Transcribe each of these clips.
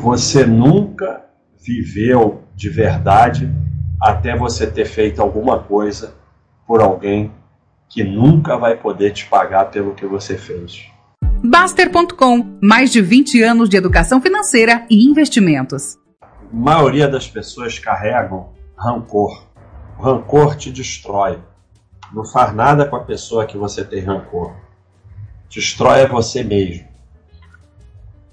você nunca viveu de verdade até você ter feito alguma coisa por alguém que nunca vai poder te pagar pelo que você fez. Baster.com mais de 20 anos de educação financeira e investimentos. A maioria das pessoas carregam rancor. O rancor te destrói. Não faz nada com a pessoa que você tem rancor. Destrói você mesmo.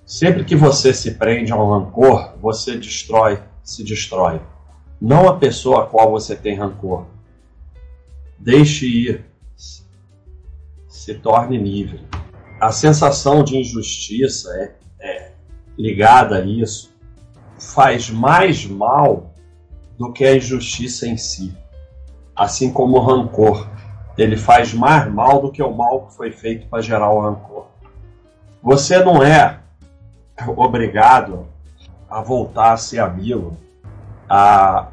Sempre que você se prende a um rancor, você destrói, se destrói. Não a pessoa a qual você tem rancor. Deixe ir. Se torne livre. A sensação de injustiça é, é ligada a isso faz mais mal do que a injustiça em si. Assim como o rancor, ele faz mais mal do que o mal que foi feito para gerar o rancor. Você não é obrigado a voltar a ser amigo, a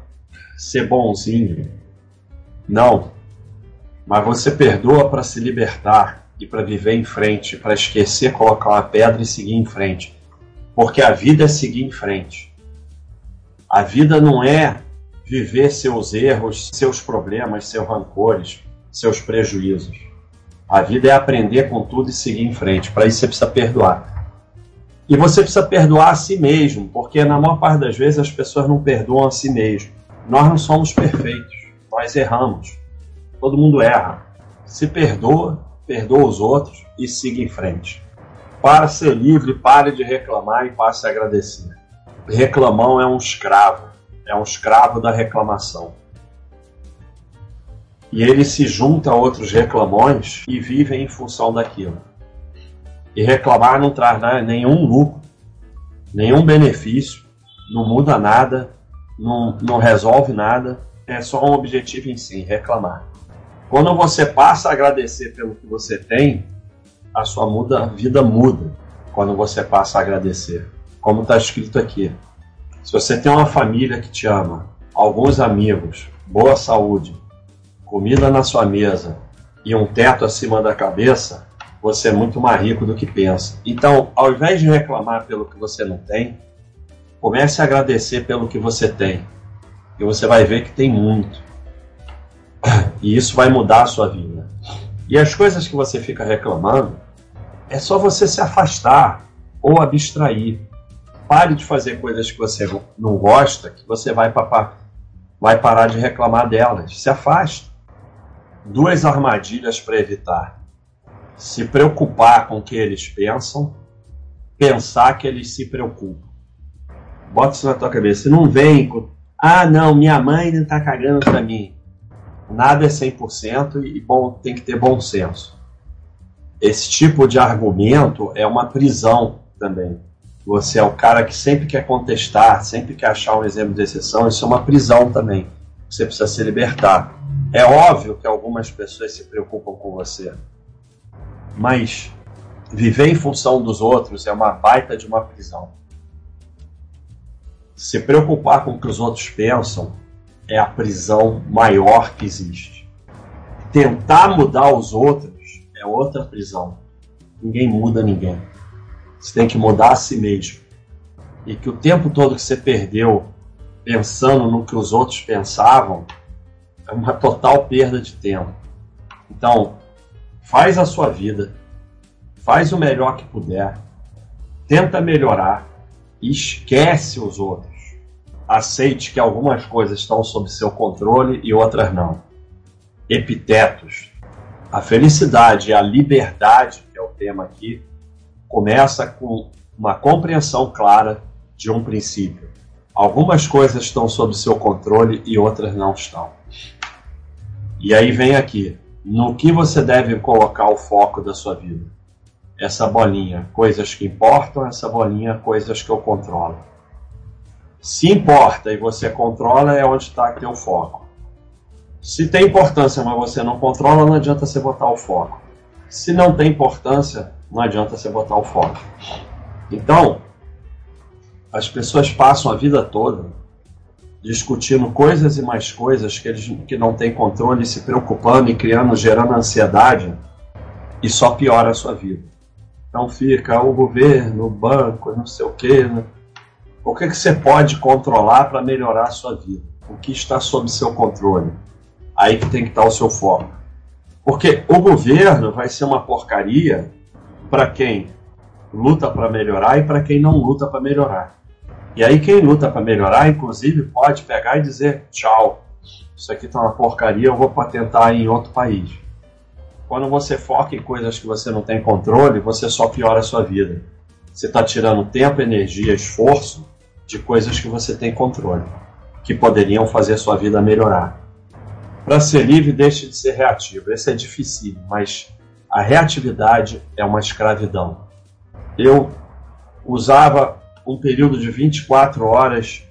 ser bonzinho. Não. Mas você perdoa para se libertar e para viver em frente, para esquecer, colocar uma pedra e seguir em frente. Porque a vida é seguir em frente. A vida não é viver seus erros, seus problemas, seus rancores, seus prejuízos. A vida é aprender com tudo e seguir em frente. Para isso você precisa perdoar. E você precisa perdoar a si mesmo, porque na maior parte das vezes as pessoas não perdoam a si mesmo. Nós não somos perfeitos, nós erramos. Todo mundo erra. Se perdoa, perdoa os outros e siga em frente. Para ser livre, pare de reclamar e passe a agradecer. Reclamão é um escravo é um escravo da reclamação. E ele se junta a outros reclamões e vivem em função daquilo. E reclamar não traz nenhum lucro, nenhum benefício, não muda nada, não, não resolve nada, é só um objetivo em si, reclamar. Quando você passa a agradecer pelo que você tem, a sua muda, vida muda quando você passa a agradecer. Como está escrito aqui. Se você tem uma família que te ama, alguns amigos, boa saúde, comida na sua mesa e um teto acima da cabeça, você é muito mais rico do que pensa. Então, ao invés de reclamar pelo que você não tem, comece a agradecer pelo que você tem. E você vai ver que tem muito. E isso vai mudar a sua vida. E as coisas que você fica reclamando, é só você se afastar ou abstrair. Pare de fazer coisas que você não gosta, que você vai, papar, vai parar de reclamar delas. Se afaste. Duas armadilhas para evitar: se preocupar com o que eles pensam, pensar que eles se preocupam. Bota isso na tua cabeça. Não vem com, ah, não, minha mãe não está cagando para mim. Nada é 100% e bom, tem que ter bom senso. Esse tipo de argumento é uma prisão também você é o cara que sempre quer contestar, sempre quer achar um exemplo de exceção, isso é uma prisão também. Você precisa se libertar. É óbvio que algumas pessoas se preocupam com você, mas viver em função dos outros é uma baita de uma prisão. Se preocupar com o que os outros pensam é a prisão maior que existe. Tentar mudar os outros é outra prisão. Ninguém muda ninguém. Você tem que mudar a si mesmo. E que o tempo todo que você perdeu pensando no que os outros pensavam é uma total perda de tempo. Então, faz a sua vida, faz o melhor que puder, tenta melhorar e esquece os outros. Aceite que algumas coisas estão sob seu controle e outras não. Epitetos. A felicidade e a liberdade, que é o tema aqui, começa com uma compreensão clara de um princípio. Algumas coisas estão sob seu controle e outras não estão. E aí vem aqui, no que você deve colocar o foco da sua vida? Essa bolinha, coisas que importam, essa bolinha, coisas que eu controlo. Se importa e você controla, é onde está teu foco. Se tem importância, mas você não controla, não adianta você botar o foco. Se não tem importância, não adianta você botar o foco. Então, as pessoas passam a vida toda discutindo coisas e mais coisas que eles que não têm controle, se preocupando e criando, gerando ansiedade, e só piora a sua vida. Então fica o governo, o banco, não sei o quê. Né? O que, que você pode controlar para melhorar a sua vida? O que está sob seu controle? Aí que tem que estar o seu foco. Porque o governo vai ser uma porcaria para quem luta para melhorar e para quem não luta para melhorar. E aí quem luta para melhorar, inclusive, pode pegar e dizer tchau. Isso aqui tá uma porcaria, eu vou patentar em outro país. Quando você foca em coisas que você não tem controle, você só piora a sua vida. Você está tirando tempo, energia, esforço de coisas que você tem controle, que poderiam fazer sua vida melhorar. Para ser livre, deixe de ser reativo. Esse é difícil, mas a reatividade é uma escravidão. Eu usava um período de 24 horas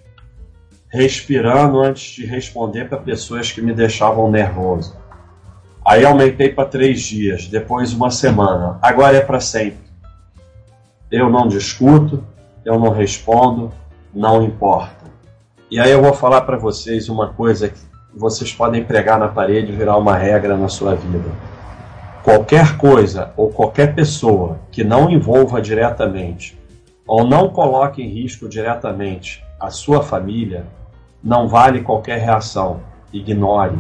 respirando antes de responder para pessoas que me deixavam nervoso. Aí aumentei para três dias, depois uma semana. Agora é para sempre. Eu não discuto, eu não respondo, não importa. E aí eu vou falar para vocês uma coisa que vocês podem pregar na parede e virar uma regra na sua vida. Qualquer coisa ou qualquer pessoa que não envolva diretamente ou não coloque em risco diretamente a sua família, não vale qualquer reação. Ignore.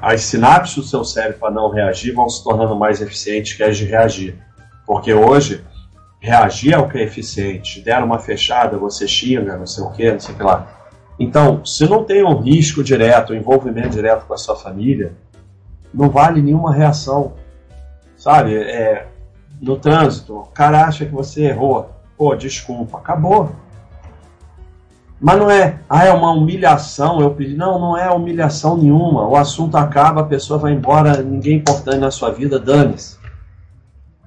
As sinapses do seu cérebro para não reagir vão se tornando mais eficientes que as de reagir. Porque hoje, reagir é o que é eficiente. Deram uma fechada, você xinga, não sei o que, não sei o que lá. Então, se não tem um risco direto, um envolvimento direto com a sua família, não vale nenhuma reação. Sabe? É, no trânsito, o cara acha que você errou. Pô, desculpa, acabou. Mas não é, ah, é uma humilhação, eu pedi. Não, não é humilhação nenhuma. O assunto acaba, a pessoa vai embora, ninguém importante na sua vida, dane-se.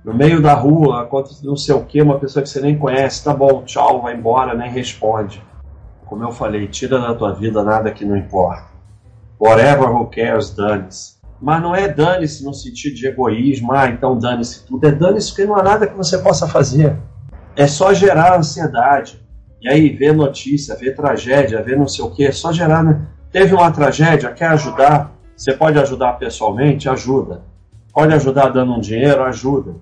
No meio da rua, acontece não sei o que, uma pessoa que você nem conhece, tá bom, tchau, vai embora, nem responde. Como eu falei, tira da tua vida nada que não importa. Whatever who cares, dane-se. Mas não é dane-se no sentido de egoísmo, ah, então dane-se tudo. É dane-se porque não há nada que você possa fazer. É só gerar ansiedade. E aí, ver notícia, ver tragédia, ver não sei o que, é só gerar. Né? Teve uma tragédia, quer ajudar? Você pode ajudar pessoalmente? Ajuda. Pode ajudar dando um dinheiro? Ajuda.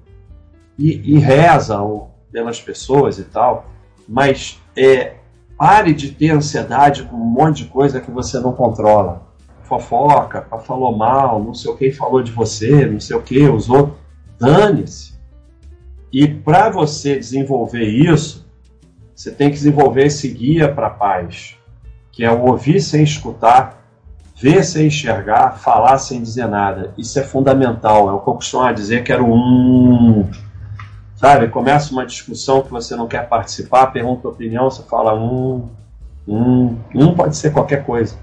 E, e reza ou, pelas pessoas e tal. Mas é, pare de ter ansiedade com um monte de coisa que você não controla fofoca, falou mal, não sei o que falou de você, não sei o que, usou. Dane-se. E para você desenvolver isso, você tem que desenvolver esse guia para a paz, que é o ouvir sem escutar, ver sem enxergar, falar sem dizer nada. Isso é fundamental. É o que eu costumo dizer que era um. Sabe, começa uma discussão que você não quer participar, pergunta opinião, você fala um. Um, um pode ser qualquer coisa.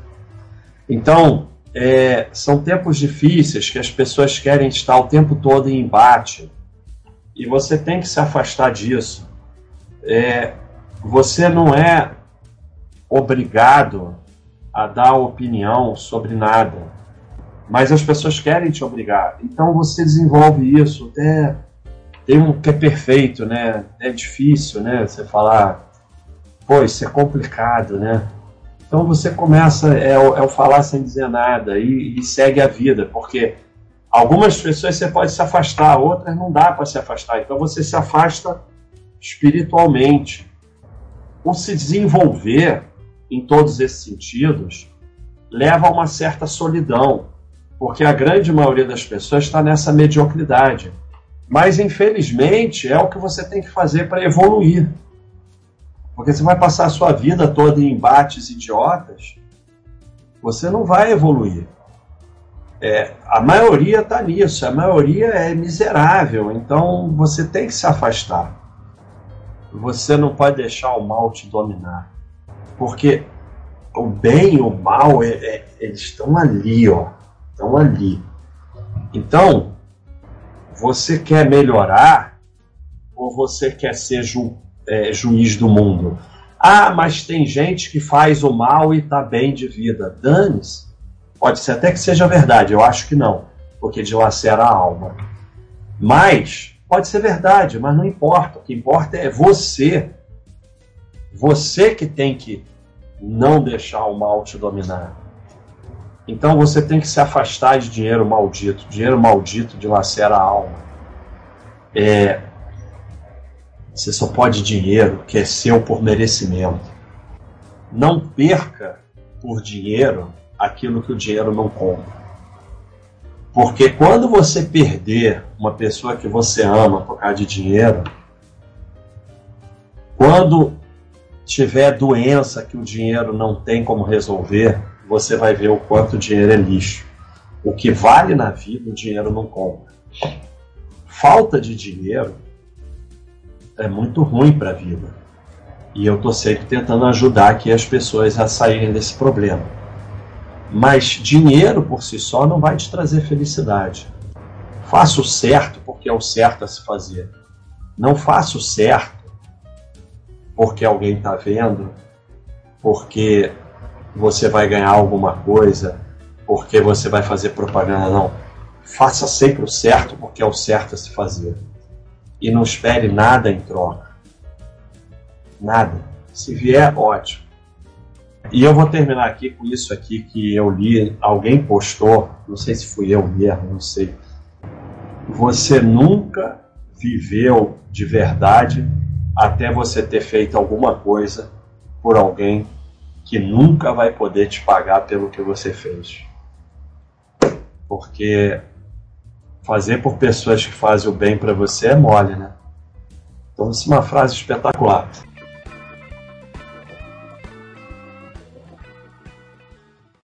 Então, é, são tempos difíceis que as pessoas querem estar o tempo todo em embate e você tem que se afastar disso. É, você não é obrigado a dar opinião sobre nada, mas as pessoas querem te obrigar. Então você desenvolve isso. Até tem um que é perfeito, né? É difícil, né? Você falar, pô, isso é complicado, né? Então você começa, é é o falar sem dizer nada e, e, segue a vida, porque algumas pessoas você pode se afastar, outras não dá para se afastar. Então você se afasta espiritualmente. O se desenvolver em todos esses sentidos leva a uma certa solidão, porque a grande maioria das pessoas está nessa mediocridade. Mas infelizmente é o que você tem que fazer para evoluir. Porque você vai passar a sua vida toda em embates idiotas, você não vai evoluir. É, a maioria está nisso, a maioria é miserável, então você tem que se afastar. Você não pode deixar o mal te dominar. Porque o bem e o mal, é, é, eles estão ali, ó. Estão ali. Então, você quer melhorar ou você quer ser julgado? É, juiz do mundo. Ah, mas tem gente que faz o mal e está bem de vida. Dane-se. Pode ser até que seja verdade, eu acho que não, porque dilacera a alma. Mas, pode ser verdade, mas não importa. O que importa é você. Você que tem que não deixar o mal te dominar. Então você tem que se afastar de dinheiro maldito. Dinheiro maldito dilacera a alma. É, Você só pode dinheiro que é seu por merecimento. Não perca por dinheiro aquilo que o dinheiro não compra. Porque quando você perder uma pessoa que você ama por causa de dinheiro, quando tiver doença que o dinheiro não tem como resolver, você vai ver o quanto o dinheiro é lixo. O que vale na vida, o dinheiro não compra. Falta de dinheiro é muito ruim para a vida. E eu estou sempre tentando ajudar aqui as pessoas a saírem desse problema. Mas dinheiro por si só não vai te trazer felicidade. Faça o certo porque é o certo a se fazer. Não faça o certo porque alguém está vendo, porque você vai ganhar alguma coisa, porque você vai fazer propaganda, não. Faça sempre o certo porque é o certo a se fazer. E não espere nada em troca. Nada. Se vier, ótimo. E eu vou terminar aqui com isso aqui que eu li, alguém postou, não sei se fui eu mesmo, não sei. Você nunca viveu de verdade até você ter feito alguma coisa por alguém que nunca vai poder te pagar pelo que você fez. Porque fazer por pessoas que fazem o bem para você é mole, né? Então, isso é uma frase espetacular.